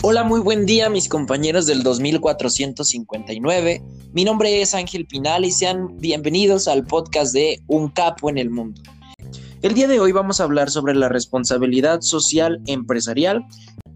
Hola, muy buen día mis compañeros del 2459. Mi nombre es Ángel Pinal y sean bienvenidos al podcast de Un Capo en el Mundo. El día de hoy vamos a hablar sobre la responsabilidad social empresarial.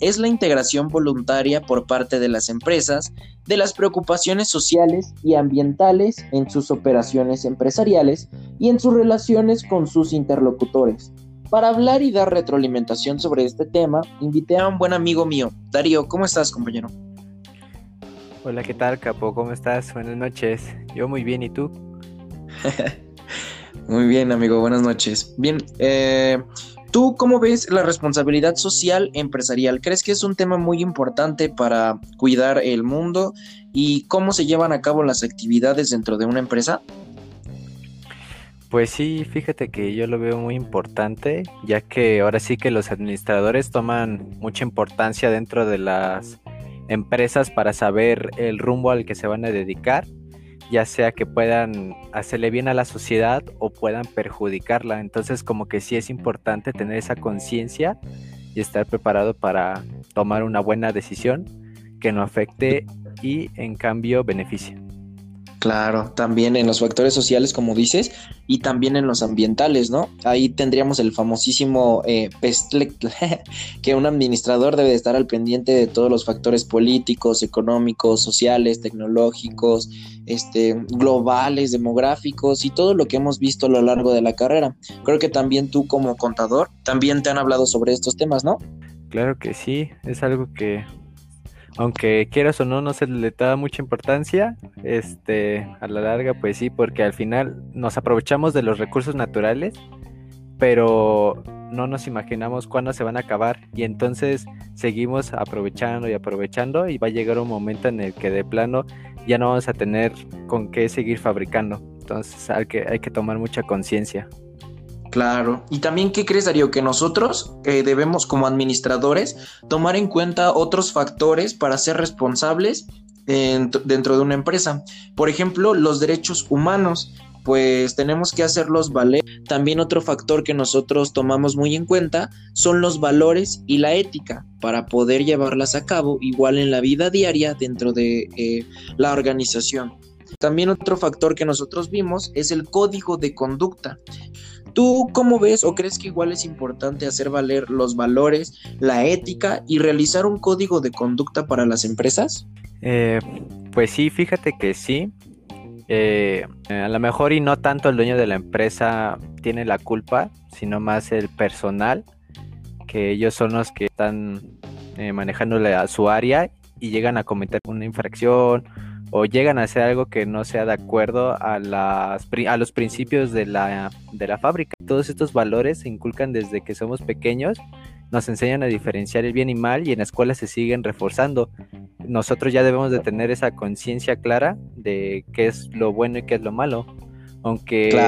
Es la integración voluntaria por parte de las empresas de las preocupaciones sociales y ambientales en sus operaciones empresariales y en sus relaciones con sus interlocutores. Para hablar y dar retroalimentación sobre este tema, invité a un buen amigo mío. Darío, ¿cómo estás, compañero? Hola, ¿qué tal, Capo? ¿Cómo estás? Buenas noches. Yo muy bien, ¿y tú? muy bien, amigo, buenas noches. Bien, eh, ¿tú cómo ves la responsabilidad social empresarial? ¿Crees que es un tema muy importante para cuidar el mundo y cómo se llevan a cabo las actividades dentro de una empresa? Pues sí, fíjate que yo lo veo muy importante, ya que ahora sí que los administradores toman mucha importancia dentro de las empresas para saber el rumbo al que se van a dedicar, ya sea que puedan hacerle bien a la sociedad o puedan perjudicarla. Entonces como que sí es importante tener esa conciencia y estar preparado para tomar una buena decisión que no afecte y en cambio beneficie. Claro, también en los factores sociales, como dices, y también en los ambientales, ¿no? Ahí tendríamos el famosísimo eh, que un administrador debe estar al pendiente de todos los factores políticos, económicos, sociales, tecnológicos, este, globales, demográficos y todo lo que hemos visto a lo largo de la carrera. Creo que también tú como contador, también te han hablado sobre estos temas, ¿no? Claro que sí, es algo que aunque quieras o no, no se le da mucha importancia, este, a la larga, pues sí, porque al final nos aprovechamos de los recursos naturales, pero no nos imaginamos cuándo se van a acabar y entonces seguimos aprovechando y aprovechando y va a llegar un momento en el que de plano ya no vamos a tener con qué seguir fabricando. Entonces hay que, hay que tomar mucha conciencia. Claro. Y también, ¿qué crees, Darío? Que nosotros eh, debemos, como administradores, tomar en cuenta otros factores para ser responsables dentro de una empresa. Por ejemplo, los derechos humanos, pues tenemos que hacerlos valer. También otro factor que nosotros tomamos muy en cuenta son los valores y la ética para poder llevarlas a cabo igual en la vida diaria dentro de eh, la organización. También otro factor que nosotros vimos es el código de conducta. ¿Tú cómo ves o crees que igual es importante hacer valer los valores, la ética y realizar un código de conducta para las empresas? Eh, pues sí, fíjate que sí. Eh, a lo mejor y no tanto el dueño de la empresa tiene la culpa, sino más el personal, que ellos son los que están eh, manejándole a su área y llegan a cometer una infracción o llegan a hacer algo que no sea de acuerdo a, las, a los principios de la, de la fábrica. Todos estos valores se inculcan desde que somos pequeños, nos enseñan a diferenciar el bien y mal y en la escuela se siguen reforzando. Nosotros ya debemos de tener esa conciencia clara de qué es lo bueno y qué es lo malo. Aunque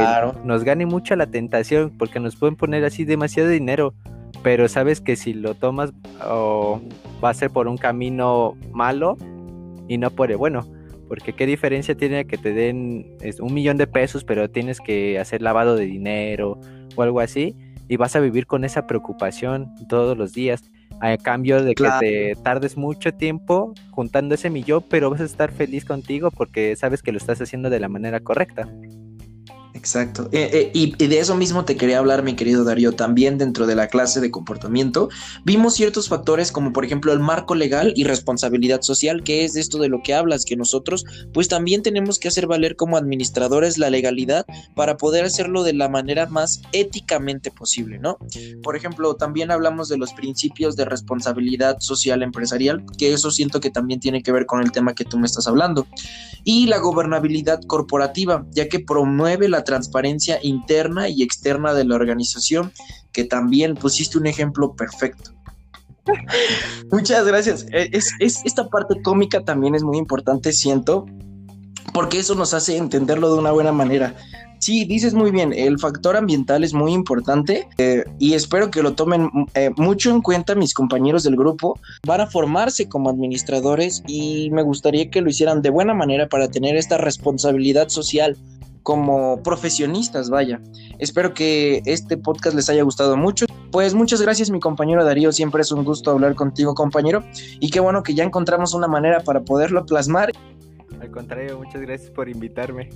nos gane mucho la tentación porque nos pueden poner así demasiado dinero, pero sabes que si lo tomas va a ser por un camino malo y no por el bueno porque qué diferencia tiene que te den un millón de pesos, pero tienes que hacer lavado de dinero o algo así, y vas a vivir con esa preocupación todos los días, a cambio de que te tardes mucho tiempo juntando ese millón, pero vas a estar feliz contigo porque sabes que lo estás haciendo de la manera correcta. Exacto. Eh, eh, y, de eso mismo te quería hablar, mi querido Darío. También dentro de la clase de comportamiento vimos ciertos factores como por ejemplo el marco legal y responsabilidad social, que es esto de lo que hablas, que nosotros pues también tenemos que hacer valer como administradores la legalidad para poder hacerlo de la manera más éticamente posible, ¿no? Por ejemplo, también hablamos de los principios de responsabilidad social empresarial, que eso siento que también tiene que ver con el tema que tú me estás hablando. Y la gobernabilidad corporativa, ya que promueve la transparencia interna y externa de la organización, que también pusiste un ejemplo perfecto. Muchas gracias. Eh, es, esta parte cómica también es muy importante, siento, porque eso nos hace entenderlo de una buena manera. Sí, dices muy bien, el factor ambiental es muy importante eh, y espero que lo tomen eh, mucho en cuenta mis compañeros del grupo. Van a formarse como administradores y me gustaría que lo hicieran de buena manera para tener esta responsabilidad social como profesionistas, vaya. Espero que este podcast les haya gustado mucho. Pues muchas gracias mi compañero Darío, siempre es un gusto hablar contigo compañero y qué bueno que ya encontramos una manera para poderlo plasmar. Al contrario, muchas gracias por invitarme.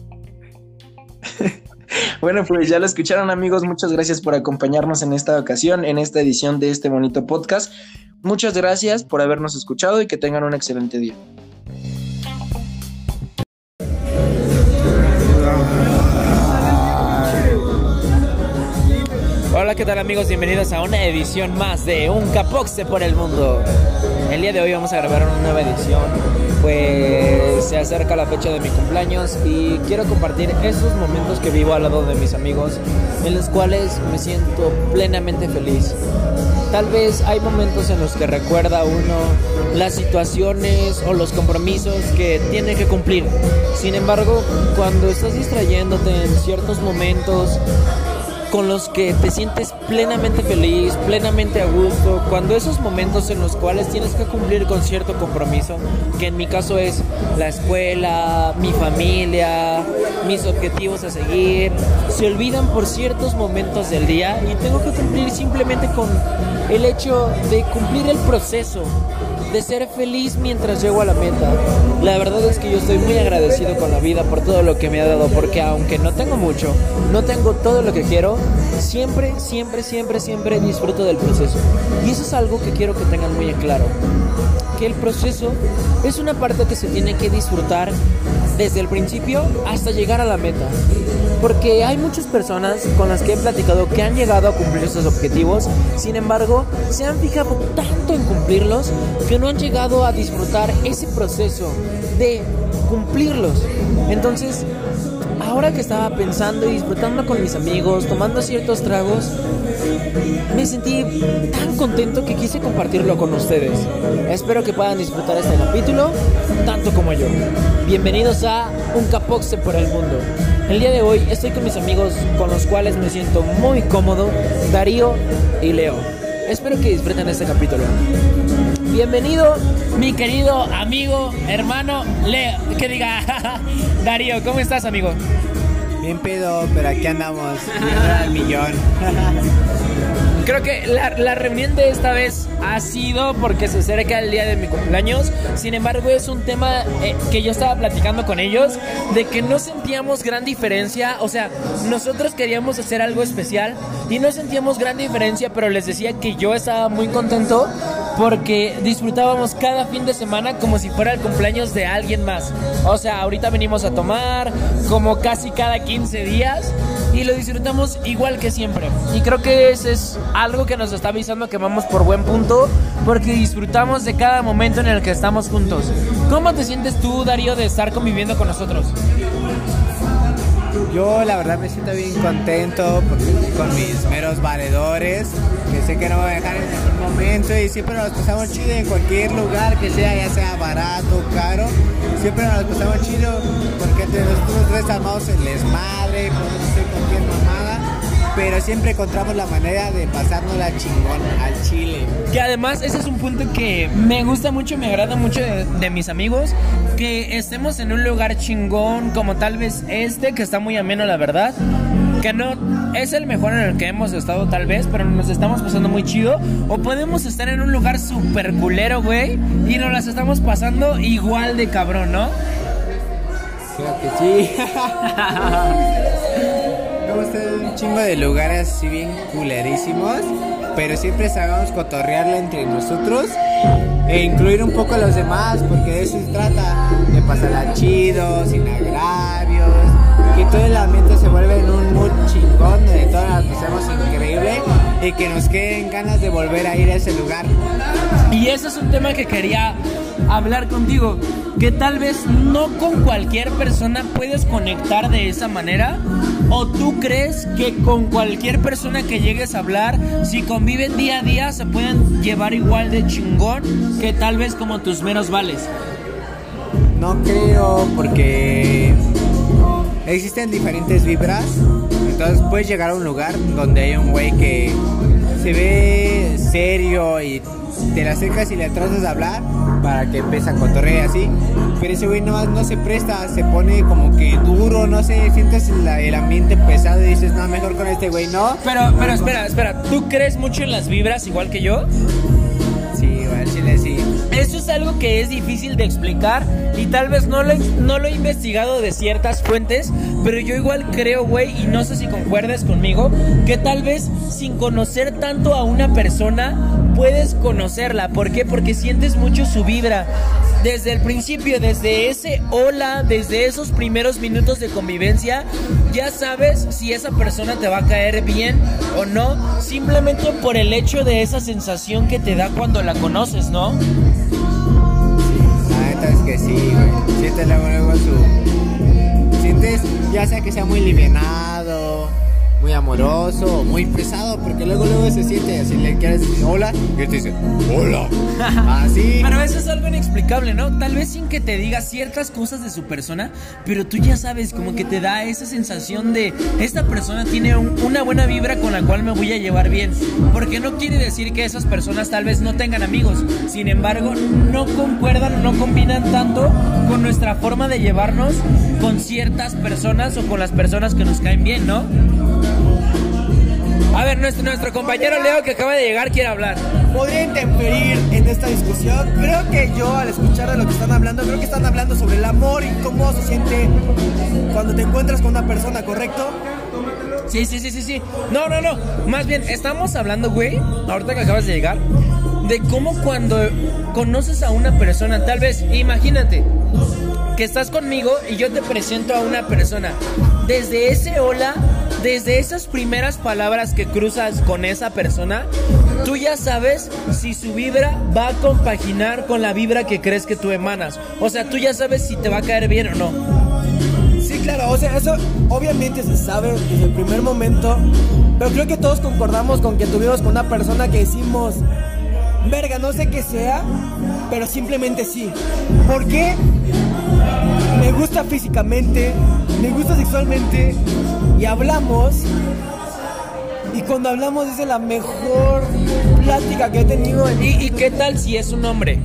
bueno, pues ya lo escucharon amigos, muchas gracias por acompañarnos en esta ocasión, en esta edición de este bonito podcast. Muchas gracias por habernos escuchado y que tengan un excelente día. Hola, ¿qué tal amigos? Bienvenidos a una edición más de Un Capoxe por el Mundo. El día de hoy vamos a grabar una nueva edición, pues se acerca la fecha de mi cumpleaños y quiero compartir esos momentos que vivo al lado de mis amigos, en los cuales me siento plenamente feliz. Tal vez hay momentos en los que recuerda uno las situaciones o los compromisos que tiene que cumplir. Sin embargo, cuando estás distrayéndote en ciertos momentos, con los que te sientes plenamente feliz, plenamente a gusto, cuando esos momentos en los cuales tienes que cumplir con cierto compromiso, que en mi caso es la escuela, mi familia, mis objetivos a seguir, se olvidan por ciertos momentos del día y tengo que cumplir simplemente con el hecho de cumplir el proceso de ser feliz mientras llego a la meta. La verdad es que yo estoy muy agradecido con la vida por todo lo que me ha dado, porque aunque no tengo mucho, no tengo todo lo que quiero, siempre, siempre, siempre, siempre disfruto del proceso. Y eso es algo que quiero que tengan muy en claro. Que el proceso es una parte que se tiene que disfrutar desde el principio hasta llegar a la meta. Porque hay muchas personas con las que he platicado que han llegado a cumplir esos objetivos, sin embargo, se han fijado tanto en cumplirlos que no han llegado a disfrutar ese proceso de cumplirlos. Entonces, ahora que estaba pensando y disfrutando con mis amigos, tomando ciertos tragos, me sentí tan contento que quise compartirlo con ustedes. Espero que puedan disfrutar este capítulo tanto como yo. Bienvenidos a Un Capoxe por el Mundo. El día de hoy estoy con mis amigos con los cuales me siento muy cómodo, Darío y Leo. Espero que disfruten este capítulo. Bienvenido, mi querido amigo, hermano Leo. Que diga, Darío, ¿cómo estás, amigo? Bien pedo, pero aquí andamos, al millón. Creo que la, reunión de esta vez ha sido porque se acerca el día de mi cumpleaños. Sin embargo, es un tema eh, que yo estaba platicando con ellos de que no sentíamos gran diferencia. O sea, nosotros queríamos hacer algo especial y no sentíamos gran diferencia, pero les decía que yo estaba muy contento porque disfrutábamos cada fin de semana como si fuera el cumpleaños de alguien más. O sea, ahorita venimos a tomar como casi cada 15 días y lo disfrutamos igual que siempre. Y creo que ese es algo que nos está avisando que vamos por buen punto porque disfrutamos de cada momento en el que estamos juntos. ¿Cómo te sientes tú, Darío, de estar conviviendo con nosotros? Yo la verdad me siento bien contento con mis meros valedores, que sé que no voy a dejar en ningún momento y siempre nos pasamos chido en cualquier lugar que sea, ya sea barato, caro, siempre nos pasamos chido porque entre nosotros tres armamos el desmadre, podemos hacer cualquier mamada pero siempre encontramos la manera de pasarnos la chingón al chile. Que además ese es un punto que me gusta mucho, me agrada mucho de, mis amigos, que estemos en un lugar chingón como tal vez este, que está muy ameno la verdad. Que no es el mejor en el que hemos estado tal vez, pero nos estamos pasando muy chido. O podemos estar en un lugar super culero, güey, y nos las estamos pasando igual de cabrón, ¿no? Creo que sí. un chingo de lugares así bien culerísimos, pero siempre sabemos cotorrearla entre nosotros e incluir un poco a los demás, porque de eso se trata, de pasarla chido, sin agravios, que todo el ambiente se vuelve en un mood chingón, donde todos nos pasemos increíble y que nos queden ganas de volver a ir a ese lugar. Y ese es un tema que quería hablar contigo, que tal vez no con cualquier persona puedes conectar de esa manera, o tú crees que con cualquier persona que llegues a hablar, si conviven día a día, se pueden llevar igual de chingón que tal vez como tus menos vales. No creo, porque existen diferentes vibras. Entonces puedes llegar a un lugar donde hay un güey que se ve serio y te le acercas y le tratas a hablar para que empiece a cotorrear así. Pero ese güey no, no se presta, se pone como que duro, no sé, sientes el ambiente pesado y dices, no, mejor con este güey, ¿no? Pero, pero espera, espera, ¿tú crees mucho en las vibras igual que yo? Eso es algo que es difícil de explicar y tal vez no lo, he investigado de ciertas fuentes, pero yo igual creo, güey, y no sé si concuerdes conmigo, que tal vez sin conocer tanto a una persona puedes conocerla. ¿Por qué? Porque sientes mucho su vibra. Desde el principio, desde ese hola, desde esos primeros minutos de convivencia, ya sabes si esa persona te va a caer bien o no, simplemente por el hecho de esa sensación que te da cuando la conoces, ¿no? Sí, güey. Sientes luego su. Sientes, ya sea que sea muy livianado muy amoroso, muy pesado, porque luego luego se siente así le quieres decir hola y él te dice hola. Así. Pero eso es algo inexplicable, ¿no? Tal vez sin que te diga ciertas cosas de su persona, pero tú ya sabes, como que te da esa sensación de esta persona tiene una buena vibra con la cual me voy a llevar bien. Porque no quiere decir que esas personas tal vez no tengan amigos. Sin embargo, no concuerdan o no combinan tanto con nuestra forma de llevarnos con ciertas personas o con las personas que nos caen bien, ¿no? A ver, nuestro, nuestro compañero Leo que acaba de llegar quiere hablar. Podría interferir en esta discusión. Creo que yo al escuchar de lo que están hablando, creo que están hablando sobre el amor y cómo se siente cuando te encuentras con una persona, ¿correcto? Sí, sí, sí, sí, sí. No, no, no. Más bien, estamos hablando, güey, ahorita que acabas de llegar, de cómo cuando conoces a una persona, tal vez, imagínate, que estás conmigo y yo te presento a una persona. Desde ese hola desde esas primeras palabras que cruzas con esa persona, tú ya sabes si su vibra va a compaginar con la vibra que crees que tú emanas. O sea, tú ya sabes si te va a caer bien o no. Sí, claro, o sea, eso obviamente se sabe desde el primer momento, pero creo que todos concordamos con que tuvimos con una persona que decimos, verga, no sé qué sea, pero simplemente sí. ¿Por qué? Me gusta físicamente, me gusta sexualmente y hablamos. Y cuando hablamos es de la mejor plática que he tenido. En... ¿Y, ¿Y qué tal si es un hombre?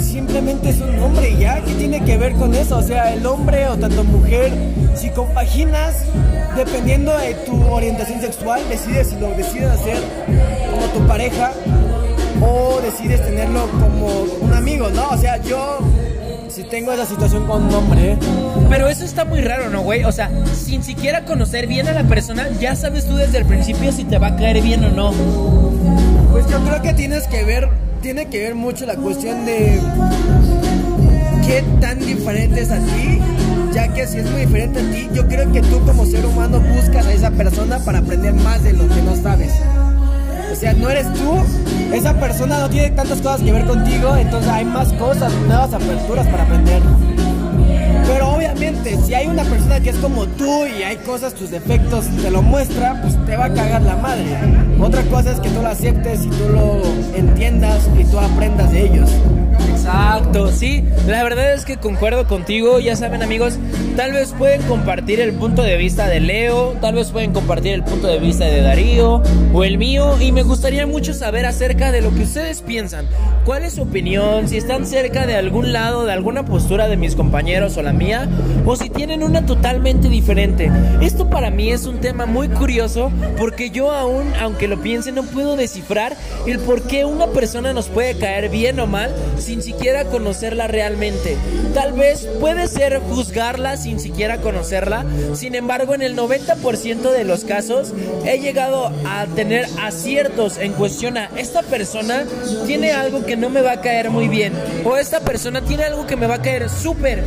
Simplemente es un hombre, ¿ya? ¿Qué tiene que ver con eso? O sea, el hombre o tanto mujer, si compaginas, dependiendo de tu orientación sexual, decides si lo decides hacer como tu pareja o decides tenerlo como un amigo, ¿no? O sea, yo si tengo esa situación con un hombre. Pero eso está muy raro, ¿no, güey? O sea, sin siquiera conocer bien a la persona, ya sabes tú desde el principio si te va a caer bien o no. Pues yo creo que tienes que ver, tiene que ver mucho la cuestión de qué tan diferente es a ti, ya que si es muy diferente a ti, yo creo que tú como ser humano buscas a esa persona para aprender más de lo que no sabes. O sea, no eres tú, esa persona no tiene tantas cosas que ver contigo, entonces hay más cosas, nuevas aperturas para aprender. Pero obviamente, si hay una persona que es como tú y hay cosas, tus defectos, te lo muestra, pues te va a cagar la madre. Otra cosa es que tú lo aceptes y tú lo entiendas y tú aprendas de ellos. Exacto, sí, la verdad es que concuerdo contigo, ya saben amigos, tal vez pueden compartir el punto de vista de Leo, tal vez pueden compartir el punto de vista de Darío o el mío y me gustaría mucho saber acerca de lo que ustedes piensan, cuál es su opinión, si están cerca de algún lado, de alguna postura de mis compañeros o la mía, o si tienen una totalmente diferente. Esto para mí es un tema muy curioso porque yo aún, aunque lo piense, no puedo descifrar el por qué una persona nos puede caer bien o mal sin siquiera conocerla realmente. Tal vez puede ser juzgarla sin siquiera conocerla, sin embargo en el 90% de los casos he llegado a tener aciertos en cuestión a esta persona tiene algo que no me va a caer muy bien o esta persona tiene algo que me va a caer súper.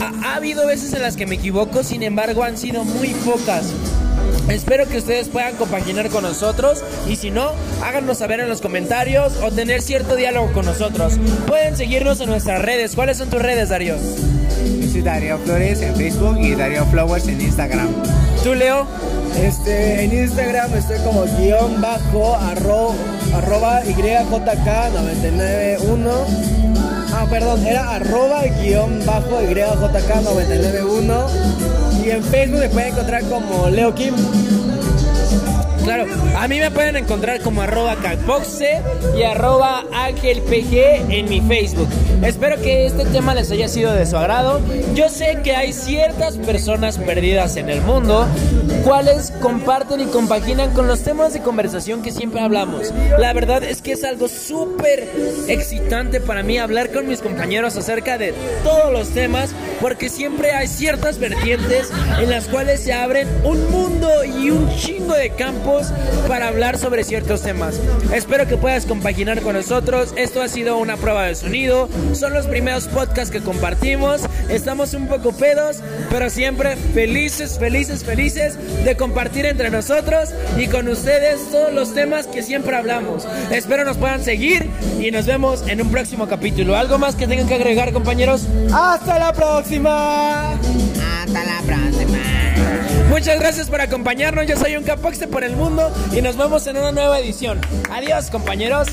Ha, ha habido veces en las que me equivoco, sin embargo han sido muy pocas. Espero que ustedes puedan compaginar con nosotros y si no, háganos saber en los comentarios o tener cierto diálogo con nosotros. Pueden seguirnos en nuestras redes. ¿Cuáles son tus redes, Darío? Yo soy Darío Flores en Facebook y Darío Flowers en Instagram. ¿Tú, Leo? Este, en Instagram estoy como guion bajo arro, arroba YJK991. Ah, perdón, era arroba guion bajo YJK991. Y en Facebook me pueden encontrar como Leo Kim. Claro, A mí me pueden encontrar como arroba capoxe y arroba angelpg en mi Facebook. Espero que este tema les haya sido de su agrado. Yo sé que hay ciertas personas perdidas en el mundo, cuales comparten y compaginan con los temas de conversación que siempre hablamos. La verdad es que es algo súper excitante para mí hablar con mis compañeros acerca de todos los temas, porque siempre hay ciertas vertientes en las cuales se abren un mundo y un chingo de campos para hablar sobre ciertos temas. Espero que puedas compaginar con nosotros. Esto ha sido una prueba de sonido. Son los primeros podcasts que compartimos. Estamos un poco pedos, pero siempre felices, felices, felices de compartir entre nosotros y con ustedes todos los temas que siempre hablamos. Espero nos puedan seguir y nos vemos en un próximo capítulo. ¿Algo más que tengan que agregar, compañeros? ¡Hasta la próxima! Hasta la próxima. Muchas gracias por acompañarnos. Yo soy un Capoxe por el mundo y nos vemos en una nueva edición. Adiós, compañeros.